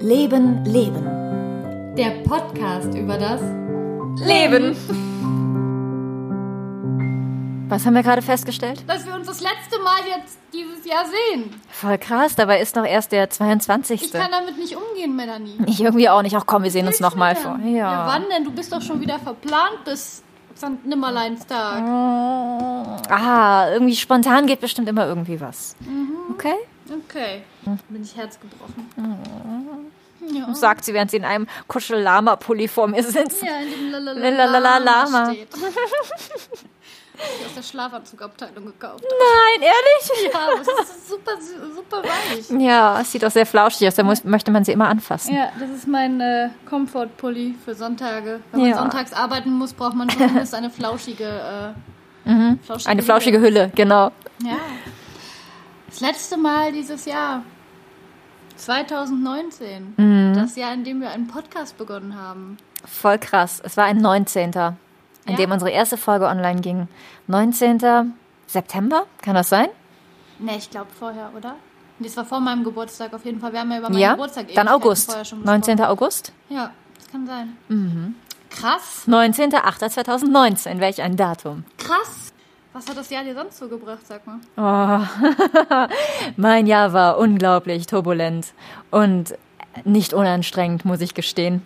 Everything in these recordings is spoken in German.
Leben, Leben. Der Podcast über das Leben. Was haben wir gerade festgestellt? Dass wir uns das letzte Mal jetzt dieses Jahr sehen. Voll krass, dabei ist noch erst der 22. Ich kann damit nicht umgehen, Melanie. Ich irgendwie auch nicht. Auch komm, wir sehen uns nochmal vor. Ja, Ja. wann denn? Du bist doch schon wieder verplant bis St. Nimmerleinstag. Ah, irgendwie spontan geht bestimmt immer irgendwie was. Okay? Okay. Bin ich herzgebrochen. Ja. Sagt sie, während sie in einem Kuschel-Lama-Pulli vor mir sitzt. Ja, in dem Lalalala Lalalala steht. Ich aus der Schlafanzugabteilung gekauft. Nein, ehrlich? Ja, aber es ist super, super weich. Ja, es sieht auch sehr flauschig aus. Da muss, möchte man sie immer anfassen. Ja, das ist mein äh, Comfort-Pulli für Sonntage. Wenn Ja. man sonntags arbeiten muss, braucht man zumindest eine flauschige, äh, flauschige Eine flauschige Hülle, genau. Ja. Das letzte Mal dieses Jahr. 2019. Mhm. Das Jahr, in dem wir einen Podcast begonnen haben. Voll krass. Es war ein 19. an Ja. dem unsere erste Folge online ging. 19. September, kann das sein? Ne, ich glaube vorher, oder? Das war vor meinem Geburtstag auf jeden Fall. Wir haben ja über meinen ja, Geburtstag dann August. vorher schon gesprochen. 19. August. Ja, das kann sein. Mhm. Krass, 19.08.2019, welch ein Datum. krass. Was hat das Jahr dir sonst so gebracht, sag mal? Oh. mein Jahr war unglaublich turbulent und nicht unanstrengend, muss ich gestehen.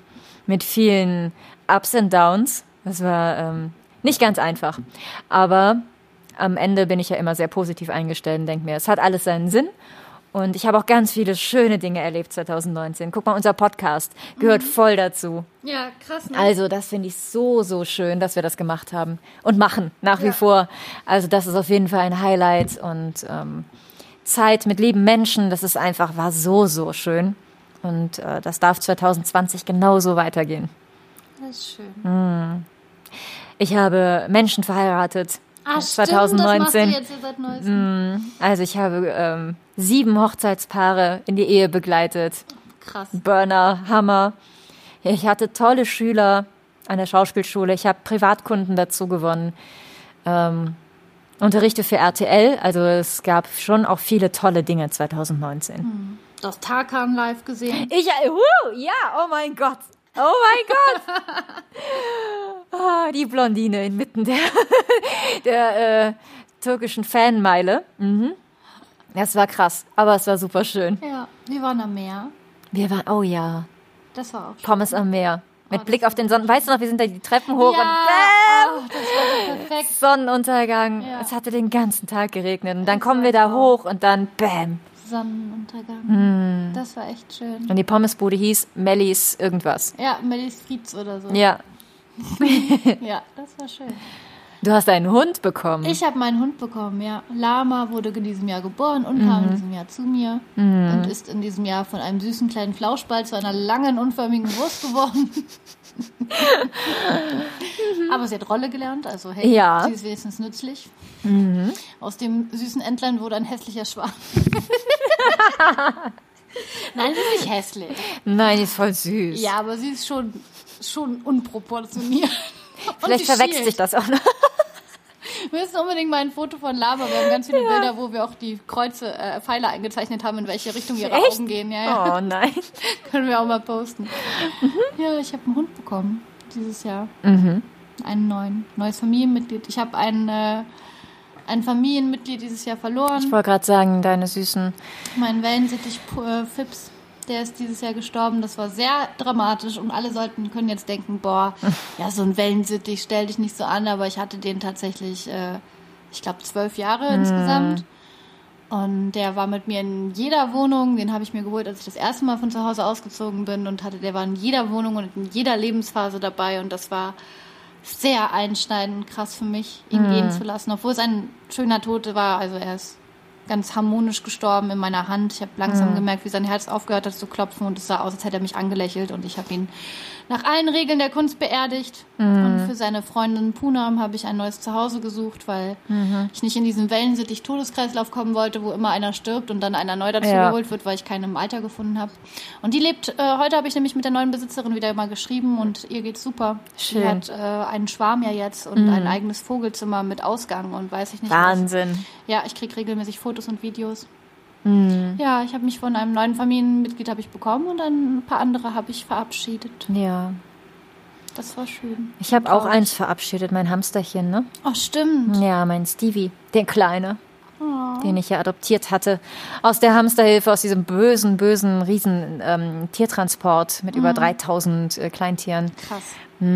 Mit vielen Ups und Downs. Das war ähm, nicht ganz einfach. Aber am Ende bin ich ja immer sehr positiv eingestellt und denke mir, es hat alles seinen Sinn. Und ich habe auch ganz viele schöne Dinge erlebt 2019. Guck mal, unser Podcast gehört voll dazu. Ja, krass. Ne? Also, das finde ich so, so schön, dass wir das gemacht haben und machen nach wie Ja. vor. Also, das ist auf jeden Fall ein Highlight und ähm, Zeit mit lieben Menschen, das ist einfach, war so, so schön. Und äh, das darf 2020 genauso weitergehen. das ist schön. Ich habe Menschen verheiratet. Ah, 2019. Stimmt, neuestem. Also ich habe ähm, sieben Hochzeitspaare in die Ehe begleitet. Krass. Burner, Hammer. Ich hatte tolle Schüler an der Schauspielschule. Ich habe Privatkunden dazu gewonnen. Ähm, Unterrichte für RTL. Also es gab schon auch viele tolle Dinge 2019. Du hast Tarkan live gesehen. Ich, huh, ja, oh mein Gott. Oh mein Gott. Ah, die Blondine inmitten der, der äh, türkischen Fanmeile. Mhm. Das war krass, aber es war super schön. Ja, wir waren am Meer. Wir waren, oh ja, Das war auch schön. Pommes am Meer. Mit Oh, Blick auf den Sonnen. Weißt du noch, wir sind da die Treppen hoch ja, und bam, oh, das war so perfekt. Sonnenuntergang. Ja. Es hatte den ganzen Tag geregnet. Und dann Das kommen wir da hoch und dann bam. Sonnenuntergang. Hm. Das war echt schön. Und die Pommesbude hieß Mellies irgendwas. Ja, Melis Frieds oder so. Ja. Ja, das war schön. Du hast einen Hund bekommen. Ich habe meinen Hund bekommen, ja. Lama wurde in diesem Jahr geboren und kam in diesem Jahr zu mir und ist in diesem Jahr von einem süßen kleinen Flauschball zu einer langen, unförmigen Wurst geworden. Aber sie hat Rolle gelernt, also hey, Ja. sie ist wenigstens nützlich. Aus dem süßen Entlein wurde ein hässlicher Schwan. Nein, sie ist nicht hässlich. Nein, die ist voll süß. Ja, aber sie ist schon, schon unproportioniert. Vielleicht verwechselt sich das auch noch. Wir müssen unbedingt mal ein Foto von Lava. Wir haben ganz viele Bilder, wo wir auch die Kreuze, äh, Pfeile eingezeichnet haben, in welche Richtung ihre Echt? Augen gehen. Ja, ja. Oh nein. Können wir auch mal posten. Ja, ich habe einen Hund bekommen dieses Jahr. Mhm. Einen neuen. Neues Familienmitglied. Ich habe ein, äh, ein Familienmitglied dieses Jahr verloren. Ich wollte gerade sagen, deine süßen. Mein Wellensittich äh, Fips, der ist dieses Jahr gestorben. Das war sehr dramatisch. Und alle sollten können jetzt denken, boah, ja, so ein Wellensittich, stell dich nicht so an, aber ich hatte den tatsächlich, äh, ich glaube, zwölf Jahre insgesamt. Und der war mit mir in jeder Wohnung, den habe ich mir geholt, als ich das erste Mal von zu Hause ausgezogen bin. Und hatte, der war in jeder Wohnung und in jeder Lebensphase dabei. Und das war sehr einschneidend krass für mich, ihn gehen zu lassen, obwohl es ein schöner Tod war. Also er ist ganz harmonisch gestorben in meiner Hand. Ich habe langsam gemerkt, wie sein Herz aufgehört hat zu klopfen und es sah aus, als hätte er mich angelächelt und ich habe ihn nach allen Regeln der Kunst beerdigt. Und für seine Freundin Punam habe ich ein neues Zuhause gesucht, weil ich nicht in diesen Wellensittich Todeskreislauf kommen wollte, wo immer einer stirbt und dann einer neu dazu Ja. geholt wird, weil ich keinen im Alter gefunden habe. Und die lebt, äh, heute habe ich nämlich mit der neuen Besitzerin wieder mal geschrieben und ihr geht's super. Schön. Sie hat äh, einen Schwarm ja jetzt und ein eigenes Vogelzimmer mit Ausgang und weiß ich nicht was. Wahnsinn. Ja, ich kriege regelmäßig Fotos und Videos. Mhm. Ja, ich habe mich von einem neuen Familienmitglied habe ich bekommen und ein paar andere habe ich verabschiedet. Ja. Das war schön. Ich habe auch eins verabschiedet, mein Hamsterchen, ne? Oh, stimmt. Ja, mein Stevie, der Kleine, Oh. den ich ja adoptiert hatte. Aus der Hamsterhilfe, aus diesem bösen, bösen, riesen ähm, Tiertransport mit über 3000 äh, Kleintieren. Krass. Ja.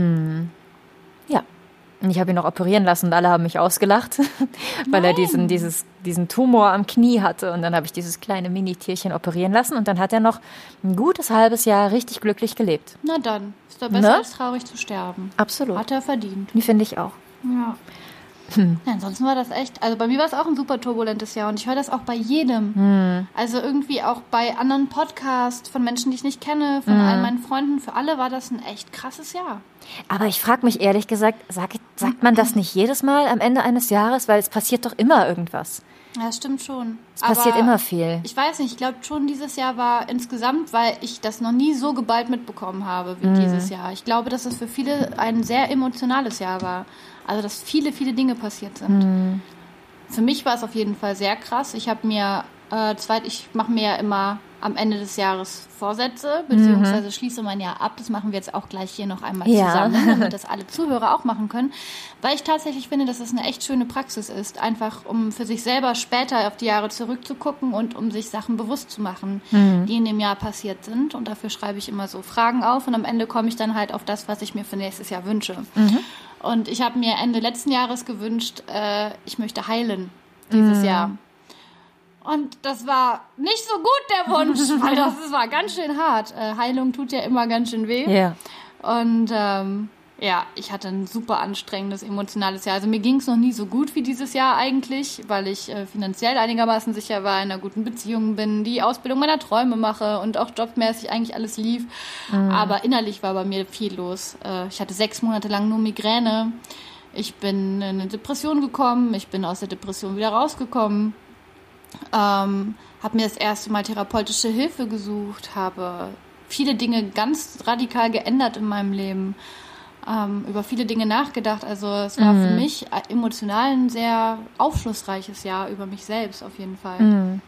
Und ich habe ihn noch operieren lassen und alle haben mich ausgelacht, weil er Nein. diesen, dieses, diesen Tumor am Knie hatte. Und dann habe ich dieses kleine Mini-Tierchen operieren lassen und dann hat er noch ein gutes halbes Jahr richtig glücklich gelebt. Na dann, ist doch besser Ne? als traurig zu sterben. Absolut. Hat er verdient. Die finde ich auch. Ja. Hm. ja. Ansonsten war das echt, also bei mir war es auch ein super turbulentes Jahr und ich höre das auch bei jedem. Hm. Also irgendwie auch bei anderen Podcasts von Menschen, die ich nicht kenne, von Hm. all meinen Freunden. Für alle war das ein echt krasses Jahr. Aber ich frage mich ehrlich gesagt, sag, sagt man das nicht jedes Mal am Ende eines Jahres? Weil es passiert doch immer irgendwas. Ja, das stimmt schon. Es passiert Aber immer viel. Ich weiß nicht, ich glaube schon, dieses Jahr war insgesamt, weil ich das noch nie so geballt mitbekommen habe wie Mhm. dieses Jahr. Ich glaube, dass es für viele ein sehr emotionales Jahr war. Also, dass viele, viele Dinge passiert sind. Mhm. Für mich war es auf jeden Fall sehr krass. Ich habe mir, äh, zweit, ich mache mir ja immer am Ende des Jahres Vorsätze, beziehungsweise schließe mein Jahr ab. Das machen wir jetzt auch gleich hier noch einmal Mhm. Ja. zusammen, damit das alle Zuhörer auch machen können. Weil ich tatsächlich finde, dass es eine echt schöne Praxis ist, einfach um für sich selber später auf die Jahre zurückzugucken und um sich Sachen bewusst zu machen, Mhm. die in dem Jahr passiert sind. Und dafür schreibe ich immer so Fragen auf und am Ende komme ich dann halt auf das, was ich mir für nächstes Jahr wünsche. Mhm. Und ich habe mir Ende letzten Jahres gewünscht, äh, ich möchte heilen dieses Mhm. Jahr. Und das war nicht so gut, der Wunsch, weil das, das war ganz schön hart. Äh, Heilung tut ja immer ganz schön weh. Ja. Und ähm, ja, ich hatte ein super anstrengendes emotionales Jahr. Also mir ging es noch nie so gut wie dieses Jahr eigentlich, weil ich äh, finanziell einigermaßen sicher war, in einer guten Beziehung bin, die Ausbildung meiner Träume mache und auch jobmäßig eigentlich alles lief. Aber innerlich war bei mir viel los. Äh, ich hatte sechs Monate lang nur Migräne. Ich bin in eine Depression gekommen. Ich bin aus der Depression wieder rausgekommen. Ähm, habe mir das erste Mal therapeutische Hilfe gesucht, habe viele Dinge ganz radikal geändert in meinem Leben, ähm, über viele Dinge nachgedacht. Also es war für mich emotional ein sehr aufschlussreiches Jahr über mich selbst auf jeden Fall.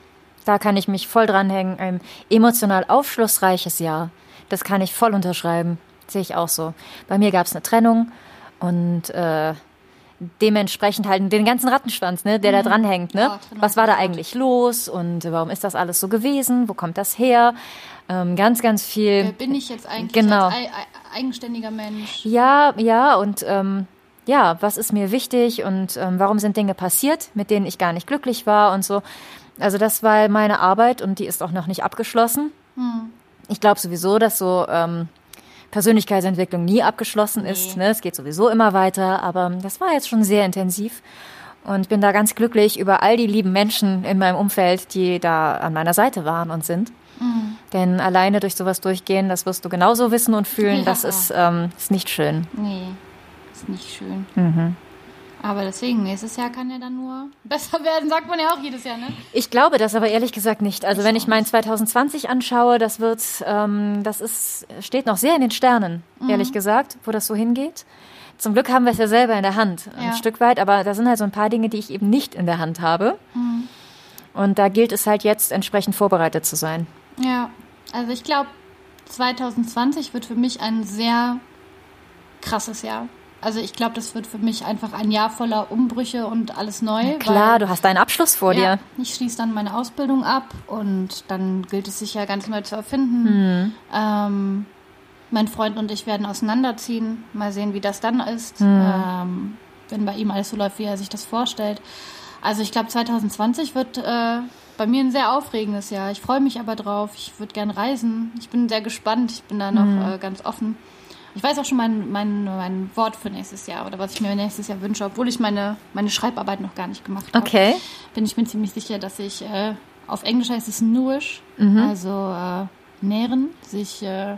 Da kann ich mich voll dranhängen. Ein emotional aufschlussreiches Jahr. Das kann ich voll unterschreiben. Sehe ich auch so. Bei mir gab es eine Trennung und äh, dementsprechend halt den ganzen Rattenschwanz, ne, der da dranhängt. Ne? Ja, Trennung Was war da eigentlich los und warum ist das alles so gewesen? Wo kommt das her? Ähm, ganz, ganz viel. Wer bin ich jetzt eigentlich Genau. als ei- ei- eigenständiger Mensch? Ja, ja, und ähm, ja, was ist mir wichtig und ähm, warum sind Dinge passiert, mit denen ich gar nicht glücklich war und so. Also das war meine Arbeit und die ist auch noch nicht abgeschlossen. Ich glaube sowieso, dass so ähm, Persönlichkeitsentwicklung nie abgeschlossen ist. Ne? Es geht sowieso immer weiter, aber das war jetzt schon sehr intensiv. Und bin da ganz glücklich über all die lieben Menschen in meinem Umfeld, die da an meiner Seite waren und sind. Denn alleine durch sowas durchgehen, das wirst du genauso wissen und fühlen, Ja. das ist, ähm, ist nicht schön. Nee, ist nicht schön. Mhm. Aber deswegen, nächstes Jahr kann ja dann nur besser werden, sagt man ja auch jedes Jahr, ne? Ich glaube das aber ehrlich gesagt nicht. Also wenn ich mein 2020 anschaue, das wird, ähm, das ist, steht noch sehr in den Sternen, Mhm. ehrlich gesagt, wo das so hingeht. Zum Glück haben wir es ja selber in der Hand, ein Ja. Stück weit, aber da sind halt so ein paar Dinge, die ich eben nicht in der Hand habe. Mhm. Und da gilt es halt jetzt entsprechend vorbereitet zu sein. Ja, also ich glaube, 2020 wird für mich ein sehr krasses Jahr. Also ich glaube, das wird für mich einfach ein Jahr voller Umbrüche und alles neu. Klar, weil, du hast deinen Abschluss vor ja, dir. ich schließe dann meine Ausbildung ab und dann gilt es sich ja ganz neu zu erfinden. Mhm. Ähm, mein Freund und ich werden auseinanderziehen. Mal sehen, wie das dann ist. Mhm. Ähm, wenn bei ihm alles so läuft, wie er sich das vorstellt. Also ich glaube, 2020 wird äh, bei mir ein sehr aufregendes Jahr. Ich freue mich aber drauf. Ich würde gern reisen. Ich bin sehr gespannt. Ich bin da noch Mhm. äh, ganz offen. Ich weiß auch schon mein, mein, mein Wort für nächstes Jahr oder was ich mir nächstes Jahr wünsche, obwohl ich meine, meine Schreibarbeit noch gar nicht gemacht habe. Okay. Bin ich mir ziemlich sicher, dass ich äh, auf Englisch heißt es nourish, Mhm. also äh, nähren, sich äh,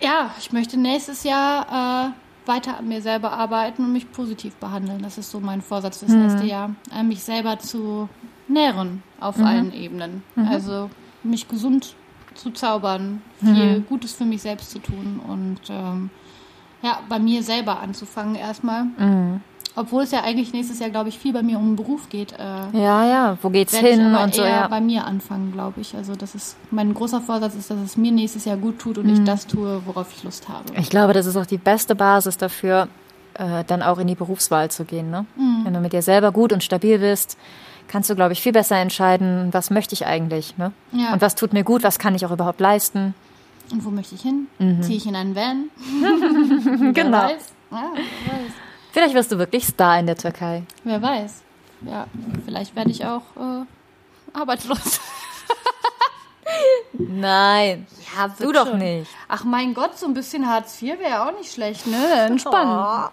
ja, ich möchte nächstes Jahr äh, weiter an mir selber arbeiten und mich positiv behandeln. Das ist so mein Vorsatz fürs Mhm. nächste Jahr, äh, mich selber zu nähren auf Mhm. allen Ebenen. Also mich gesund zu zaubern, Mhm. viel Gutes für mich selbst zu tun und ähm, ja, bei mir selber anzufangen erstmal. Mhm. Obwohl es ja eigentlich nächstes Jahr, glaube ich, viel bei mir um den Beruf geht. Äh, Ja, ja, wo geht's hin und so, eher ja. bei mir anfangen, glaube ich. Also das ist mein großer Vorsatz ist, dass es mir nächstes Jahr gut tut und Mhm. ich das tue, worauf ich Lust habe. Ich glaube, das ist auch die beste Basis dafür, äh, dann auch in die Berufswahl zu gehen. Ne? Mhm. Wenn du mit dir selber gut und stabil bist, kannst du, glaube ich, viel besser entscheiden, was möchte ich eigentlich. Ne? Ja. Und was tut mir gut, was kann ich auch überhaupt leisten. Und wo möchte ich hin? Mhm. Ziehe ich in einen Van? Genau. Wer weiß. Ja, weiß. Vielleicht wirst du wirklich Star in der Türkei. Wer weiß. Ja, vielleicht werde ich auch äh, arbeitslos. Nein, Ja, du doch nicht. Ach mein Gott, so ein bisschen Hartz IV wäre ja auch nicht schlecht, ne? Entspannen.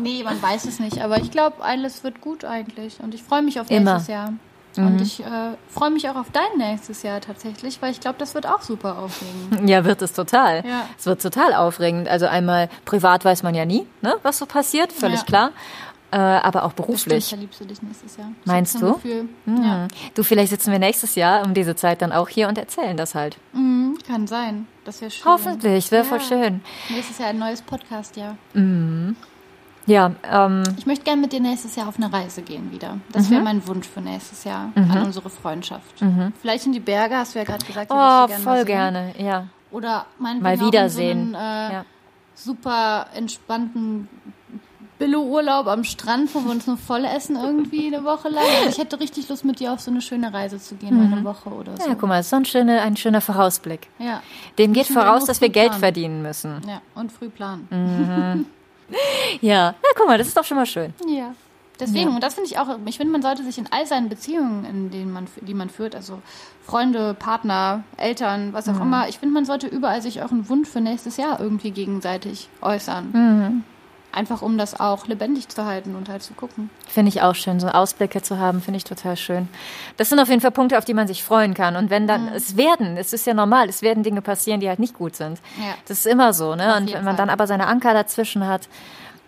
Nee, man weiß es nicht, aber ich glaube, alles wird gut eigentlich. Und ich freue mich auf Immer. nächstes Jahr. Und ich äh, freue mich auch auf dein nächstes Jahr tatsächlich, weil ich glaube, das wird auch super aufregend. Ja, wird es total. Ja. Es wird total aufregend. Also einmal privat weiß man ja nie, ne, was so passiert, völlig Ja. klar. Äh, aber auch Bestimmt beruflich. verliebst du dich nächstes Jahr. Ich Meinst du? Mhm. Ja. Du, vielleicht sitzen wir nächstes Jahr um diese Zeit dann auch hier und erzählen das halt. Mhm, kann sein. Das wäre schön. Hoffentlich, wäre Ja. voll schön. Nächstes Jahr ein neues Podcast-Jahr. Ja, ähm, Ich möchte gerne mit dir nächstes Jahr auf eine Reise gehen wieder. Das Mhm. wäre mein Wunsch für nächstes Jahr an unsere Freundschaft. Vielleicht in die Berge, hast du ja gerade gesagt. oh, mal voll gerne, ja. Oder Mal wiedersehen. So einen, äh, Ja. super entspannten Billo-Urlaub am Strand, wo wir uns nur voll essen irgendwie eine Woche lang. Ich hätte richtig Lust, mit dir auf so eine schöne Reise zu gehen, mal eine Woche oder so. Mhm. Ja, guck mal, ist so ein schöner, ein schöner Vorausblick. Ja, Dem geht voraus, dass wir Geld planen. verdienen müssen. ja, und früh planen. Mhm. Ja. ja, guck mal, das ist doch schon mal schön. Ja. Deswegen, Ja. und das finde ich auch, ich finde, man sollte sich in all seinen Beziehungen, in denen man, die man führt, also Freunde, Partner, Eltern, was auch Mhm. immer, ich finde, man sollte überall sich auch einen Wunsch für nächstes Jahr irgendwie gegenseitig äußern. Mhm. Einfach um das auch lebendig zu halten und halt zu gucken. Finde ich auch schön, so Ausblicke zu haben, finde ich total schön. Das sind auf jeden Fall Punkte, auf die man sich freuen kann. Und wenn Mhm. dann, es werden, es ist ja normal, es werden Dinge passieren, die halt nicht gut sind. Ja. Das ist immer so, ne? Auf Und wenn man Fall. dann aber seine Anker dazwischen hat,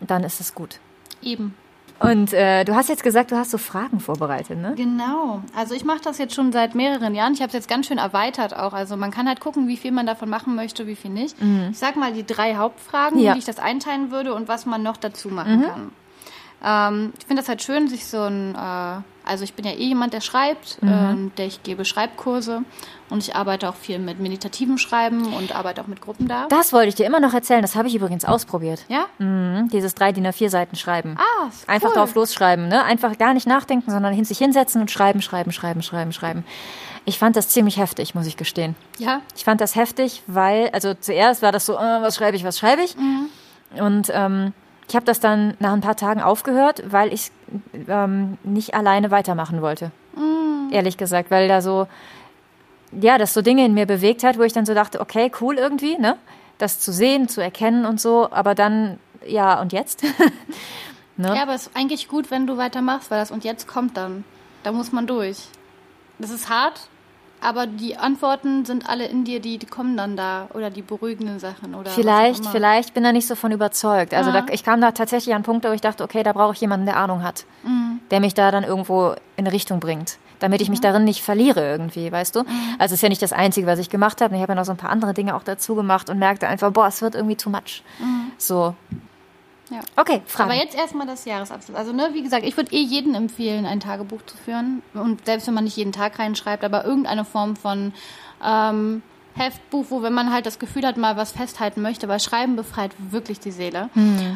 dann ist es gut. Eben. Und äh, du hast jetzt gesagt, du hast so Fragen vorbereitet, ne? Genau. Also ich mache das jetzt schon seit mehreren Jahren. Ich habe es jetzt ganz schön erweitert auch. Also man kann halt gucken, wie viel man davon machen möchte, wie viel nicht. Ich sag mal die drei Hauptfragen, Mhm. Ja. Mhm. wie ich das einteilen würde und was man noch dazu machen kann. Ähm, ich finde das halt schön, sich so ein, äh, also ich bin ja eh jemand, der schreibt, Mhm. ähm, der ich gebe Schreibkurse und ich arbeite auch viel mit meditativem Schreiben und arbeite auch mit Gruppen da. Das wollte ich dir immer noch erzählen, das habe ich übrigens ausprobiert. ja? Mhm, dieses drei DIN A4 Seiten schreiben. Ah, ist Einfach cool. drauf losschreiben, ne? Einfach gar nicht nachdenken, sondern hin sich hinsetzen und schreiben, schreiben, schreiben, schreiben, schreiben. Ich fand das ziemlich heftig, muss ich gestehen. Ja, Ich fand das heftig, weil, also zuerst war das so, äh, was schreibe ich, was schreibe ich? Und ähm, ich habe das dann nach ein paar Tagen aufgehört, weil ich ähm, nicht alleine weitermachen wollte. Ehrlich gesagt, weil da so, ja, das so Dinge in mir bewegt hat, wo ich dann so dachte, okay, cool irgendwie, ne? Das zu sehen, zu erkennen und so, aber dann, ja, und jetzt? ne? Ja, aber es ist eigentlich gut, wenn du weitermachst, weil das und jetzt kommt dann. Da muss man durch. Das ist hart, aber die Antworten sind alle in dir, die, die kommen dann da. Oder die beruhigenden Sachen. Oder Vielleicht, vielleicht bin da nicht so von überzeugt. Also Ja. da, ich kam da tatsächlich an Punkte, wo ich dachte, okay, da brauche ich jemanden, der Ahnung hat, Mhm. der mich da dann irgendwo in eine Richtung bringt, damit ich mich darin nicht verliere irgendwie, weißt du? Mhm. Also es ist ja nicht das Einzige, was ich gemacht habe. Ich habe ja noch so ein paar andere Dinge auch dazu gemacht und merkte einfach, boah, es wird irgendwie too much. So. Mhm. Ja. Okay, Fragen. Aber jetzt erstmal das Jahresabschluss. Also, ne, wie gesagt, ich würde eh jedem empfehlen, ein Tagebuch zu führen. Und selbst wenn man nicht jeden Tag reinschreibt, aber irgendeine Form von ähm, Heftbuch, wo wenn man halt das Gefühl hat, mal was festhalten möchte, weil Schreiben befreit wirklich die Seele.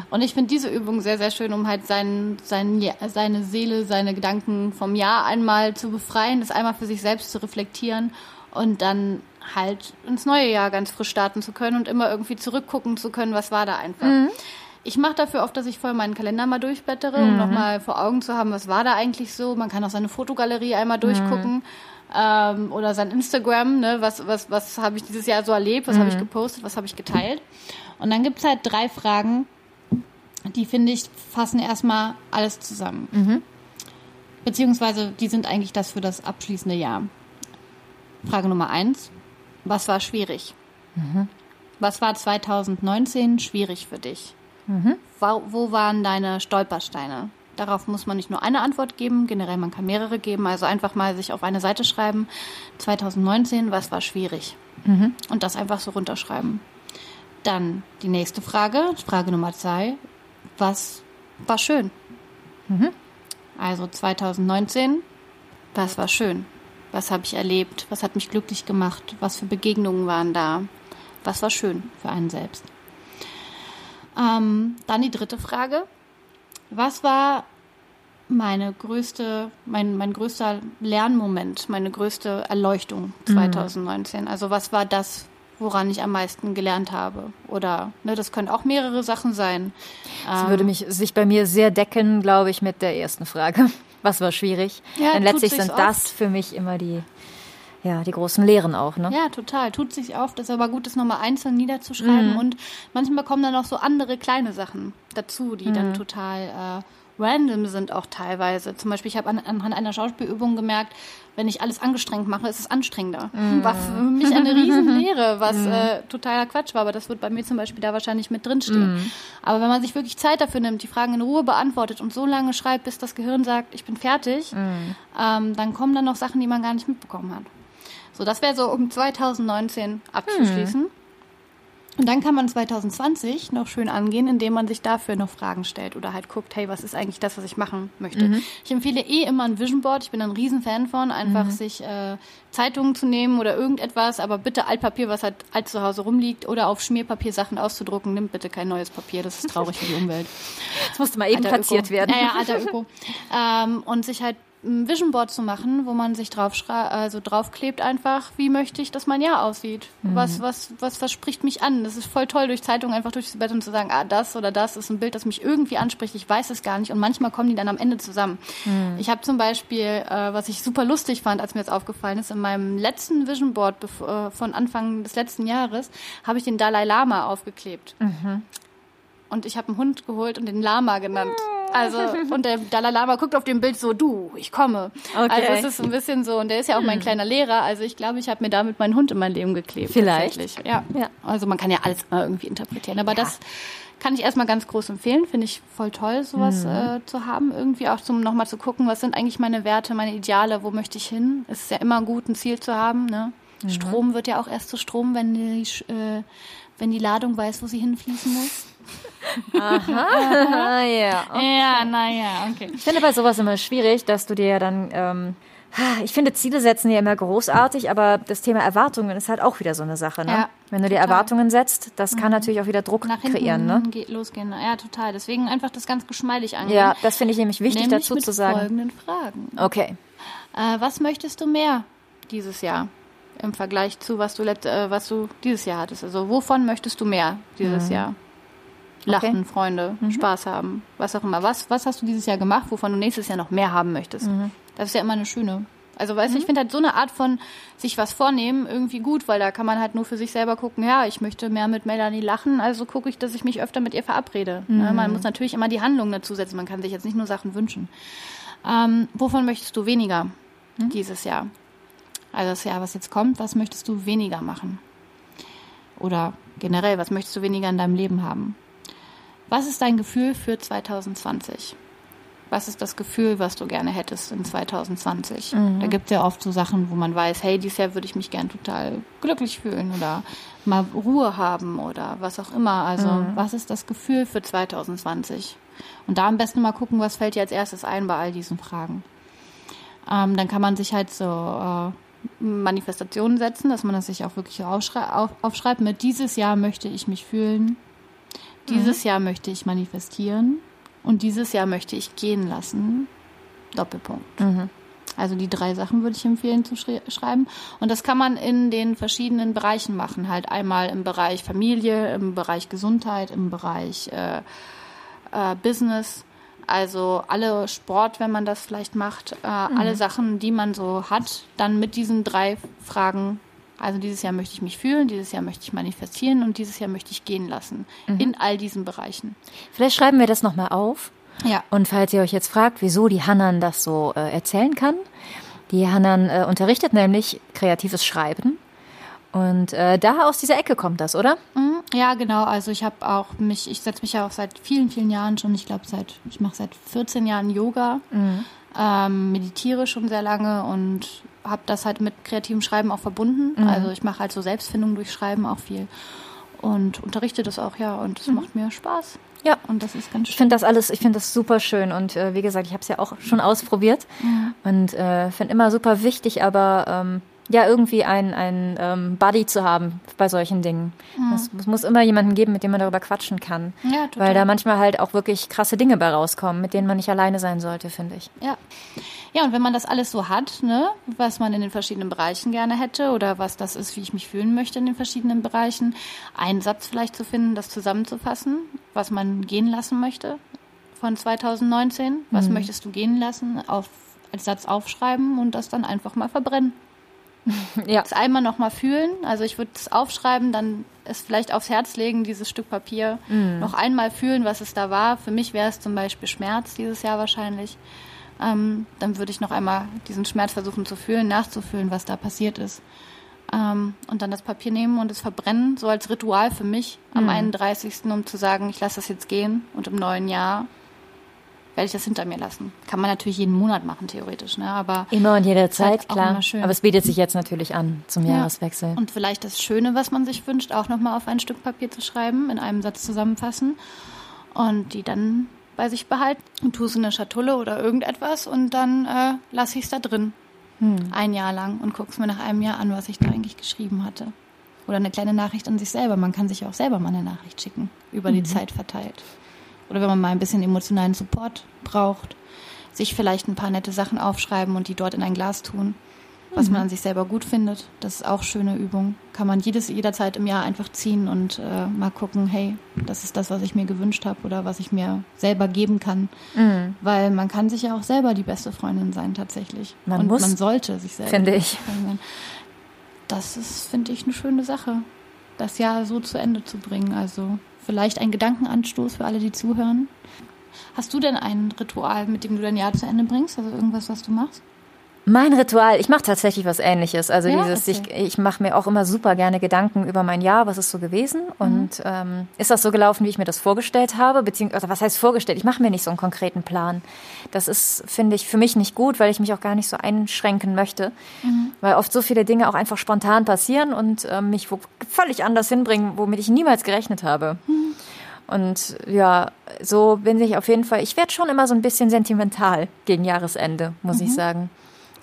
Und ich finde diese Übung sehr, sehr schön, um halt sein, sein, seine Seele, seine Gedanken vom Jahr einmal zu befreien, das einmal für sich selbst zu reflektieren und dann halt ins neue Jahr ganz frisch starten zu können und immer irgendwie zurückgucken zu können, was war da einfach. Ich mache dafür oft, dass ich vorher meinen Kalender mal durchblättere, um nochmal vor Augen zu haben, was war da eigentlich so. Man kann auch seine Fotogalerie einmal durchgucken ähm, oder sein Instagram, ne? was, was, was habe ich dieses Jahr so erlebt, was habe ich gepostet, was habe ich geteilt. Und dann gibt's halt drei Fragen, die finde ich fassen erstmal alles zusammen. Beziehungsweise die sind eigentlich das für das abschließende Jahr. Frage Nummer eins. Was war schwierig? Was war 2019 schwierig für dich? Wo, wo waren deine Stolpersteine? Darauf muss man nicht nur eine Antwort geben, generell man kann mehrere geben. Also einfach mal sich auf eine Seite schreiben. 2019, was war schwierig? Und das einfach so runterschreiben. Dann die nächste Frage, Frage Nummer zwei. Was war schön? Also 2019, was war schön? Was habe ich erlebt? Was hat mich glücklich gemacht? Was für Begegnungen waren da? Was war schön für einen selbst? Ähm, dann die dritte Frage. Was war meine größte, mein, mein größter Lernmoment, meine größte Erleuchtung 2019? Also was war das, woran ich am meisten gelernt habe? Oder ne, das können auch mehrere Sachen sein. Das würde mich sich bei mir sehr decken, glaube ich, mit der ersten Frage. Was war schwierig? Ja, Denn letztlich sind das für mich immer die, ja, die großen Lehren auch, ne? Ja, total. Tut sich auf. Das ist aber gut, das nochmal einzeln niederzuschreiben. Und manchmal kommen dann auch so andere kleine Sachen dazu, die dann total äh, random sind auch teilweise. Zum Beispiel, ich habe an, anhand einer Schauspielübung gemerkt, wenn ich alles angestrengt mache, ist es anstrengender. War für mich eine Riesenlehre, was äh, totaler Quatsch war. Aber das wird bei mir zum Beispiel da wahrscheinlich mit drinstehen. Aber wenn man sich wirklich Zeit dafür nimmt, die Fragen in Ruhe beantwortet und so lange schreibt, bis das Gehirn sagt, ich bin fertig, ähm, dann kommen dann noch Sachen, die man gar nicht mitbekommen hat. So, das wäre so um 2019 abzuschließen. Und dann kann man 2020 noch schön angehen, indem man sich dafür noch Fragen stellt oder halt guckt, hey, was ist eigentlich das, was ich machen möchte. Ich empfehle eh immer ein Vision Board. Ich bin ein Riesenfan von, einfach sich äh, Zeitungen zu nehmen oder irgendetwas, aber bitte Altpapier, was halt alt zu Hause rumliegt oder auf Schmierpapier Sachen auszudrucken. Nimmt bitte kein neues Papier, das ist traurig für die Umwelt. Das musste mal eben Alter platziert Öko. werden. Ja, ja, alter Öko. ähm, und sich halt ein Vision Board zu machen, wo man sich drauf also draufklebt einfach, wie möchte ich, dass mein Jahr aussieht? Was, was, was, was spricht mich an? Das ist voll toll, durch Zeitungen einfach durchs Bett und zu sagen, ah, das oder das ist ein Bild, das mich irgendwie anspricht. Ich weiß es gar nicht. Und manchmal kommen die dann am Ende zusammen. Ich habe zum Beispiel, äh, was ich super lustig fand, als mir das aufgefallen ist, in meinem letzten Vision Board äh, von Anfang des letzten Jahres, habe ich den Dalai Lama aufgeklebt. Und ich habe einen Hund geholt und den Lama genannt. Also, und der Dalai Lama guckt auf dem Bild so, du, ich komme. Okay. Also es ist ein bisschen so, und der ist ja auch mein kleiner Lehrer, also ich glaube, ich habe mir damit meinen Hund in mein Leben geklebt. Vielleicht. tatsächlich. Ja. Ja. Also man kann ja alles immer irgendwie interpretieren, aber das kann ich erstmal ganz groß empfehlen, finde ich voll toll, sowas äh, zu haben, irgendwie auch zum nochmal zu gucken, was sind eigentlich meine Werte, meine Ideale, wo möchte ich hin? Es ist ja immer gut, ein Ziel zu haben, ne? Strom wird ja auch erst zu Strom, wenn die, äh, wenn die Ladung weiß, wo sie hinfließen muss. Ah, ja. Ja, naja, okay. Ich finde bei sowas immer schwierig, dass du dir ja dann, ähm, ich finde Ziele setzen ja immer großartig, aber das Thema Erwartungen ist halt auch wieder so eine Sache. Ne? Ja, Wenn du dir. Mhm. Erwartungen setzt, das kann natürlich auch wieder Druck Nach kreieren. Ne? geht losgehen. Ja, total. Deswegen einfach das ganz geschmeidig angehen. Ja, das finde ich nämlich wichtig Nämlich dazu mit zu sagen. folgenden Fragen. Okay. Äh, was möchtest du mehr dieses Jahr im Vergleich zu was du let- äh, was du dieses Jahr hattest? Also wovon möchtest du mehr dieses Jahr? Lachen, Okay. Freunde, Spaß haben, was auch immer. Was, was hast du dieses Jahr gemacht, wovon du nächstes Jahr noch mehr haben möchtest? Das ist ja immer eine schöne. Also weißt du, ich finde halt so eine Art von sich was vornehmen irgendwie gut, weil da kann man halt nur für sich selber gucken, ja, ich möchte mehr mit Melanie lachen, also gucke ich, dass ich mich öfter mit ihr verabrede. Ne? Man muss natürlich immer die Handlung dazu setzen, man kann sich jetzt nicht nur Sachen wünschen. Ähm, wovon möchtest du weniger dieses Jahr? Also das Jahr, was jetzt kommt, was möchtest du weniger machen? Oder generell, was möchtest du weniger in deinem Leben haben? Was ist dein Gefühl für 2020? Was ist das Gefühl, was du gerne hättest in 2020? Da gibt es ja oft so Sachen, wo man weiß, hey, dieses Jahr würde ich mich gern total glücklich fühlen oder mal Ruhe haben oder was auch immer. Also, was ist das Gefühl für 2020? Und da am besten mal gucken, was fällt dir als erstes ein bei all diesen Fragen. Ähm, dann kann man sich halt so äh, Manifestationen setzen, dass man das sich auch wirklich auf, aufschreibt. Mit dieses Jahr möchte ich mich fühlen, dieses Jahr möchte ich manifestieren und dieses Jahr möchte ich gehen lassen. Doppelpunkt. Also die drei Sachen würde ich empfehlen zu schri schreiben. Und das kann man in den verschiedenen Bereichen machen. Halt einmal im Bereich Familie, im Bereich Gesundheit, im Bereich äh, äh, Business. Also alle Sport, wenn man das vielleicht macht, äh, alle Sachen, die man so hat, dann mit diesen drei Fragen. Also dieses Jahr möchte ich mich fühlen, dieses Jahr möchte ich manifestieren und dieses Jahr möchte ich gehen lassen. In all diesen Bereichen. Vielleicht schreiben wir das nochmal auf. Ja. Und falls ihr euch jetzt fragt, wieso die Hannan das so äh, erzählen kann, die Hannan äh, unterrichtet nämlich kreatives Schreiben. Und äh, da aus dieser Ecke kommt das, oder? Mhm, Ja, genau. Also ich habe auch mich, ich setze mich ja auch seit vielen, vielen Jahren schon, ich glaube seit, ich mache seit 14 Jahren Yoga, ähm, meditiere schon sehr lange und habe das halt mit kreativem Schreiben auch verbunden. Also ich mache halt so Selbstfindung durch Schreiben auch viel und unterrichte das auch, ja, und es macht mir Spaß. Ja. Und das ist ganz Ich finde das alles, ich finde das super schön und äh, wie gesagt, ich habe es ja auch schon ausprobiert und äh, finde immer super wichtig, aber ähm, ja, irgendwie ein, ein ähm, Buddy zu haben bei solchen Dingen. Es, es muss immer jemanden geben, mit dem man darüber quatschen kann. Ja, total. Weil da manchmal halt auch wirklich krasse Dinge bei rauskommen, mit denen man nicht alleine sein sollte, finde ich. Ja. Ja, und wenn man das alles so hat, ne, was man in den verschiedenen Bereichen gerne hätte oder was das ist, wie ich mich fühlen möchte in den verschiedenen Bereichen, einen Satz vielleicht zu finden, das zusammenzufassen, was man gehen lassen möchte von 2019, was möchtest du gehen lassen, auf, als Satz aufschreiben und das dann einfach mal verbrennen. Ja. Das einmal nochmal fühlen, also ich würde es aufschreiben, dann es vielleicht aufs Herz legen, dieses Stück Papier, noch einmal fühlen, was es da war. Für mich wäre es zum Beispiel Schmerz dieses Jahr wahrscheinlich. Ähm, dann würde ich noch einmal diesen Schmerz versuchen zu fühlen, nachzufühlen, was da passiert ist. Ähm, und dann das Papier nehmen und es verbrennen, so als Ritual für mich am 31., um zu sagen, ich lasse das jetzt gehen und im neuen Jahr werde ich das hinter mir lassen. Kann man natürlich jeden Monat machen, theoretisch, ne? aber Immer und halt jederzeit, auch klar. Aber es bietet sich jetzt natürlich an zum Ja. Jahreswechsel. Und vielleicht das Schöne, was man sich wünscht, auch nochmal auf ein Stück Papier zu schreiben, in einem Satz zusammenfassen und die dann bei sich behalten und tue es in eine Schatulle oder irgendetwas und dann äh, lasse ich es da drin. Ein Jahr lang und gucke es mir nach einem Jahr an, was ich da eigentlich geschrieben hatte. Oder eine kleine Nachricht an sich selber. Man kann sich auch selber mal eine Nachricht schicken, über die Zeit verteilt. Oder wenn man mal ein bisschen emotionalen Support braucht, sich vielleicht ein paar nette Sachen aufschreiben und die dort in ein Glas tun, was man an sich selber gut findet. Das ist auch schöne Übung. Kann man jedes, jederzeit im Jahr einfach ziehen und äh, mal gucken, hey, das ist das, was ich mir gewünscht habe oder was ich mir selber geben kann. Mhm. Weil man kann sich ja auch selber die beste Freundin sein tatsächlich. Man und muss, man sollte sich selber finde ich. sein. Das ist, finde ich, eine schöne Sache, das Jahr so zu Ende zu bringen. Also vielleicht ein Gedankenanstoß für alle, die zuhören. Hast du denn ein Ritual, mit dem du dein Jahr zu Ende bringst? Also irgendwas, was du machst? Mein Ritual, ich mache tatsächlich was ähnliches. Also Ja, dieses, ich, erzähl. ich mache mir auch immer super gerne Gedanken über mein Jahr, was ist so gewesen und ähm, ist das so gelaufen, wie ich mir das vorgestellt habe, beziehungsweise was heißt vorgestellt? Ich mache mir nicht so einen konkreten Plan. Das ist, finde ich, für mich nicht gut, weil ich mich auch gar nicht so einschränken möchte, weil oft so viele Dinge auch einfach spontan passieren und ähm, mich wo völlig anders hinbringen, womit ich niemals gerechnet habe. Und ja, so bin ich auf jeden Fall. Ich werde schon immer so ein bisschen sentimental gegen Jahresende, muss ich sagen.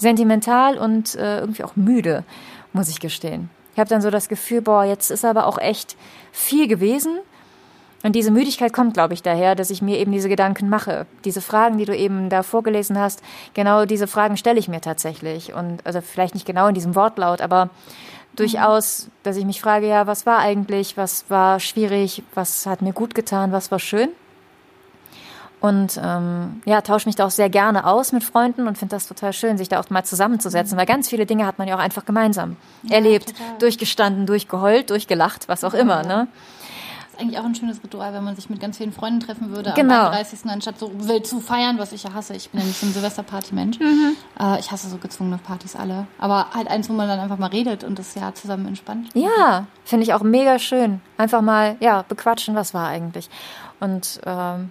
Sentimental und äh, irgendwie auch müde, muss ich gestehen. Ich habe dann so das Gefühl, boah, jetzt ist aber auch echt viel gewesen. Und diese Müdigkeit kommt, glaube ich, daher, dass ich mir eben diese Gedanken mache. Diese Fragen, die du eben da vorgelesen hast, genau diese Fragen stelle ich mir tatsächlich. Und also vielleicht nicht genau in diesem Wortlaut, aber durchaus, dass ich mich frage, ja, was war eigentlich, was war schwierig, was hat mir gut getan, was war schön. Und ähm, ja, tausche mich da auch sehr gerne aus mit Freunden und finde das total schön, sich da auch mal zusammenzusetzen, weil ganz viele Dinge hat man ja auch einfach gemeinsam erlebt, total. durchgestanden, durchgeheult, durchgelacht, was auch immer, ne? ist eigentlich auch ein schönes Ritual, wenn man sich mit ganz vielen Freunden treffen würde Genau. am 31. anstatt so wild zu feiern, was ich ja hasse. Ich bin ja nicht so ein Silvesterparty-Mensch. Mhm. Äh, ich hasse so gezwungene Partys alle. Aber halt eins, wo man dann einfach mal redet und das Jahr zusammen entspannt. Ja, finde ich auch mega schön. Einfach mal, ja, bequatschen, was war eigentlich. Und ähm,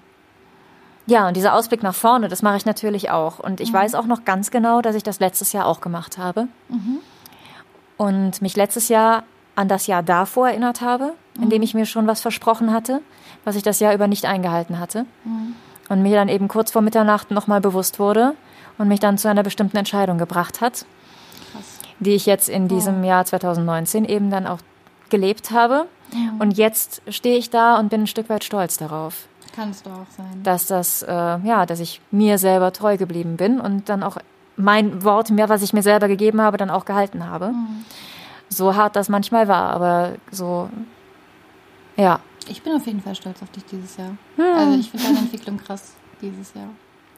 ja, und dieser Ausblick nach vorne, das mache ich natürlich auch. Und ich weiß auch noch ganz genau, dass ich das letztes Jahr auch gemacht habe. Und mich letztes Jahr an das Jahr davor erinnert habe, in dem ich mir schon was versprochen hatte, was ich das Jahr über nicht eingehalten hatte. Und mir dann eben kurz vor Mitternacht nochmal bewusst wurde und mich dann zu einer bestimmten Entscheidung gebracht hat, Krass. die ich jetzt in diesem Jahr 2019 eben dann auch gelebt habe. Und jetzt stehe ich da und bin ein Stück weit stolz darauf, Kannst du auch sein. dass das, äh, ja, dass ich mir selber treu geblieben bin und dann auch mein Wort, mehr, was ich mir selber gegeben habe, dann auch gehalten habe. So hart das manchmal war, aber so, ja, Ich bin auf jeden Fall stolz auf dich dieses Jahr. Also ich finde deine Entwicklung krass dieses Jahr.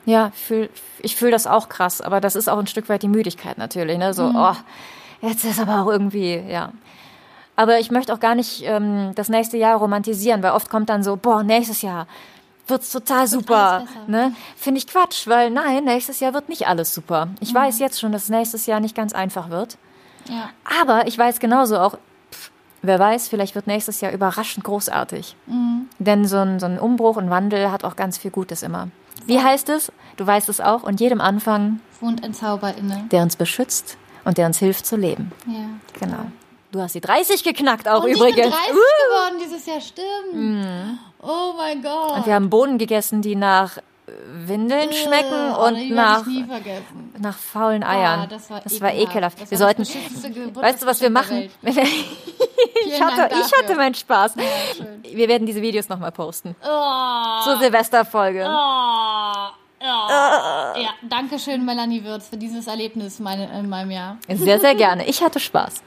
Ja, fühl, ich fühle das auch krass, aber das ist auch ein Stück weit die Müdigkeit natürlich. Ne? So, oh, jetzt ist aber auch irgendwie, ja. Aber ich möchte auch gar nicht ähm, das nächste Jahr romantisieren, weil oft kommt dann so, boah, nächstes Jahr wird's total super. besser. Ne? Finde ich Quatsch, weil nein, nächstes Jahr wird nicht alles super. Ich weiß jetzt schon, dass nächstes Jahr nicht ganz einfach wird. Ja. Aber ich weiß genauso auch, pff, wer weiß, vielleicht wird nächstes Jahr überraschend großartig. Denn so ein, so ein Umbruch und Wandel hat auch ganz viel Gutes immer. Wie heißt es? Du weißt es auch. Und jedem Anfang, Wohnt ein Zauber inne. der uns beschützt und der uns hilft zu leben. Ja. Genau. Du hast die 30 geknackt auch Und übrigens. ich bin 30 geworden dieses Jahr, stimmt. Oh mein Gott. Und wir haben Bohnen gegessen, die nach Windeln schmecken oh, und werd nach, nach faulen Eiern. Ah, das war das war ekelhaft. ekelhaft. Das wir war sollten, weißt du, was wir machen? ich, hatte, ich hatte meinen Spaß. Ja. Wir werden diese Videos nochmal posten. Oh, Zur Silvesterfolge. oh, oh. Ja, danke schön, Melanie Würz, für dieses Erlebnis meine, in meinem Jahr. Sehr, sehr gerne. Ich hatte Spaß.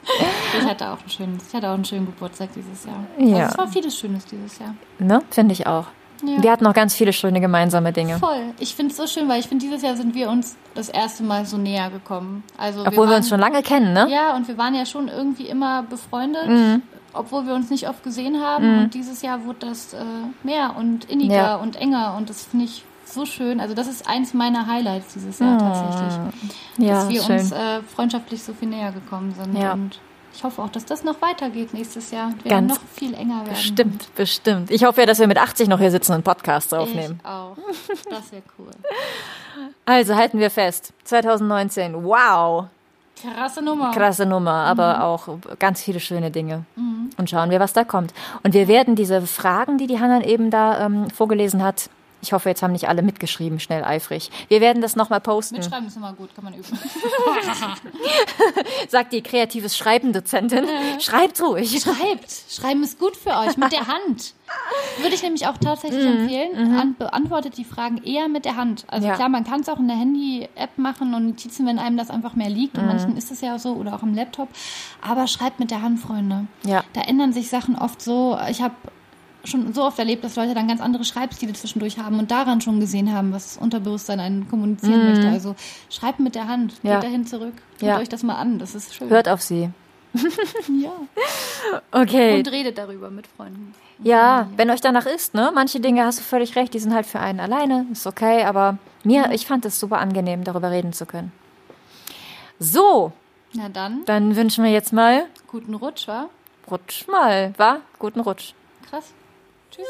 Ich hatte auch einen schönen, ich hatte auch einen schönen Geburtstag dieses Jahr. Ja. Also es war vieles Schönes dieses Jahr. Ne? Finde ich auch. Ja. Wir hatten noch ganz viele schöne gemeinsame Dinge. Voll. Ich finde es so schön, weil ich finde, dieses Jahr sind wir uns das erste Mal so näher gekommen. Also Obwohl wir, waren, uns schon lange kennen, ne? Ja, und wir waren ja schon irgendwie immer befreundet, Mhm. obwohl wir uns nicht oft gesehen haben. Und dieses Jahr wurde das äh, mehr und inniger Ja. und enger. Und das finde ich so schön. Also das ist eins meiner Highlights dieses Jahr tatsächlich. Ja, dass wir schön. uns äh, freundschaftlich so viel näher gekommen sind. Ja. Und ich hoffe auch, dass das noch weitergeht nächstes Jahr. Und wir Ganz noch viel enger werden. Bestimmt, bestimmt. Ich hoffe ja, dass wir mit 80 noch hier sitzen und Podcasts aufnehmen. Ich auch. Das wäre cool. Also halten wir fest. 2019. Wow. Krasse Nummer. Krasse Nummer, aber auch ganz viele schöne Dinge. Und schauen wir, was da kommt. Und wir werden diese Fragen, die die Hannah eben da ähm, vorgelesen hat, ich hoffe, jetzt haben nicht alle mitgeschrieben, schnell eifrig. Wir werden das nochmal posten, Mitschreiben ist immer gut, kann man üben. sagt die kreatives Schreibendozentin. Schreibt ruhig. Schreibt. Schreiben ist gut für euch, mit der Hand. Würde ich nämlich auch tatsächlich Mhm, empfehlen. An, beantwortet die Fragen eher mit der Hand. Also Ja. klar, man kann es auch in der Handy-App machen und Notizen, wenn einem das einfach mehr liegt. Mhm. Und manchen ist es ja so oder auch im Laptop. Aber schreibt mit der Hand, Freunde. Ja. Da ändern sich Sachen oft so. Ich habe schon so oft erlebt, dass Leute dann ganz andere Schreibstile zwischendurch haben und daran schon gesehen haben, was das Unterbewusstsein einen kommunizieren möchte. Also schreibt mit der Hand, Mhm. Ja. geht dahin zurück, guckt Ja. euch das mal an, das ist schön. Hört auf sie. Ja. Okay. Und redet darüber mit Freunden. Ja, wenn euch danach ist, ne? Manche Dinge hast du völlig recht, die sind halt für einen alleine, ist okay, aber mir, ich fand es super angenehm, darüber reden zu können. So, Na dann, dann wünschen wir jetzt mal guten Rutsch, wa? Rutsch mal, wa? Guten Rutsch. Krass. Tschüss.